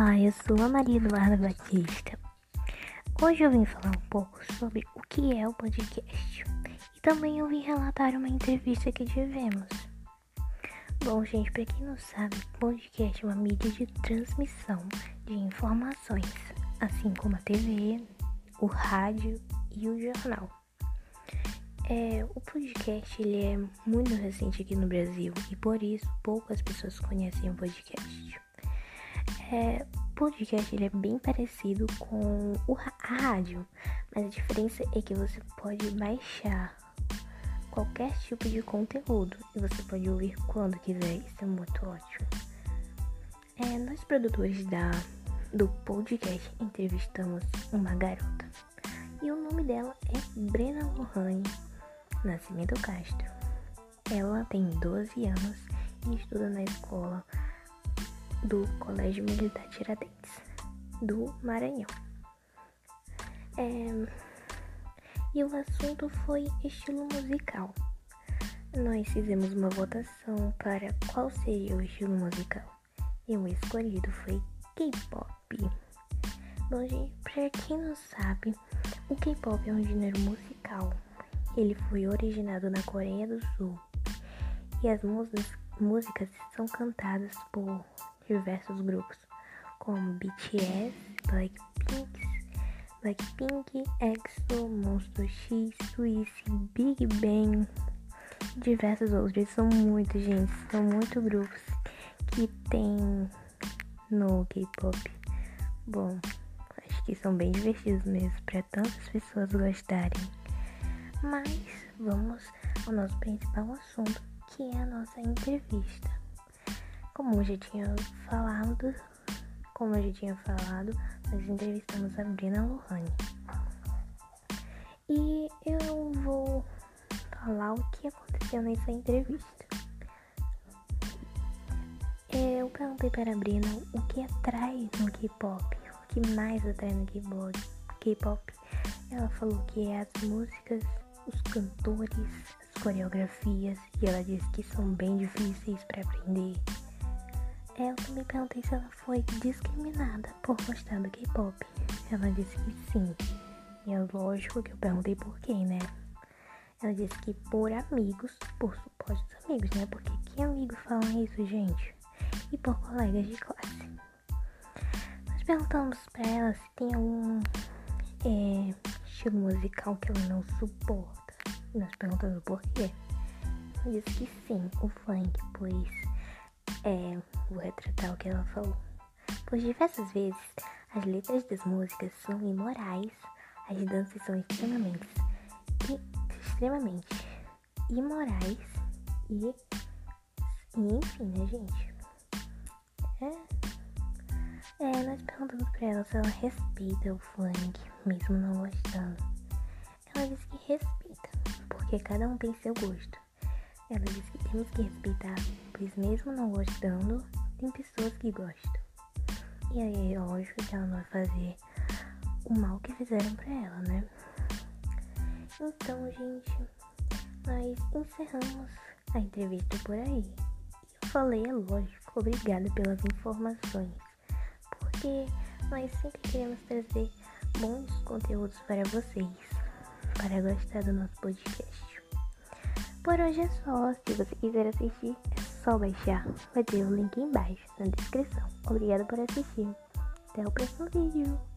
Olá, eu sou a Maria Eduarda Batista. Hoje eu vim falar um pouco sobre o que é o podcast e também eu vim relatar uma entrevista que tivemos. Bom, gente, para quem não sabe, podcast é uma mídia de transmissão de informações, assim como a TV, o rádio e o jornal. É, o podcast ele é muito recente aqui no Brasil e por isso poucas pessoas conhecem o podcast. É, podcast ele é bem parecido com o, a rádio, mas a diferença é que você pode baixar qualquer tipo de conteúdo e você pode ouvir quando quiser. Isso é muito ótimo. É, nós produtores da, do podcast entrevistamos uma garota e o nome dela é Brena Lohane Nascimento Castro. Ela tem 12 anos e estuda na escola do Colégio Militar Tiradentes, do Maranhão. É... E o assunto foi estilo musical. Nós fizemos uma votação para qual seria o estilo musical. E o escolhido foi K-pop. Bom, gente, pra quem não sabe, o K-pop é um gênero musical ele foi originado na Coreia do Sul e as músicas são cantadas por diversos grupos como BTS, Blackpink, Blackpink, EXO, Monster X, Swiss, Big Bang, diversos outros. São muitos, gente, são muitos grupos que tem no K-pop. Bom, acho que são bem divertidos mesmo para tantas pessoas gostarem. Mas vamos ao nosso principal assunto, que é a nossa entrevista. Como eu já tinha falado, como eu já tinha falado, nós entrevistamos a Brina Lohane. E eu vou falar o que aconteceu nessa entrevista. Eu perguntei para a Brina o que atrai no K-pop, o que mais atrai no K-pop. Ela falou que é as músicas os cantores, as coreografias, e ela disse que são bem difíceis para aprender. Eu também perguntei se ela foi discriminada por gostar do K-pop. Ela disse que sim. E é lógico que eu perguntei por quê, né? Ela disse que por amigos, por supostos amigos, né? Porque que amigo fala isso, gente? E por colegas de classe. Nós perguntamos pra ela se tem algum é, estilo musical que ela não suporta. E nós perguntamos o porquê. Ela disse que sim, o funk, pois é, vou retratar o que ela falou. Pois diversas vezes as letras das músicas são imorais, as danças são extremamente, extremamente imorais e, e enfim, né, gente? É, é, nós perguntamos pra ela se ela respeita o funk, mesmo não gostando. Ela disse que respeita, porque cada um tem seu gosto. Ela disse que temos que respeitar, pois mesmo não gostando, tem pessoas que gostam. E aí é lógico que ela não vai fazer o mal que fizeram pra ela, né? Então, gente, nós encerramos a entrevista por aí. Eu falei, é lógico, obrigada pelas informações, porque nós sempre queremos trazer bons conteúdos para vocês, para gostar do nosso podcast. Por hoje é só. Se você quiser assistir, é só baixar. Vai ter o link embaixo na descrição. Obrigada por assistir. Até o próximo vídeo.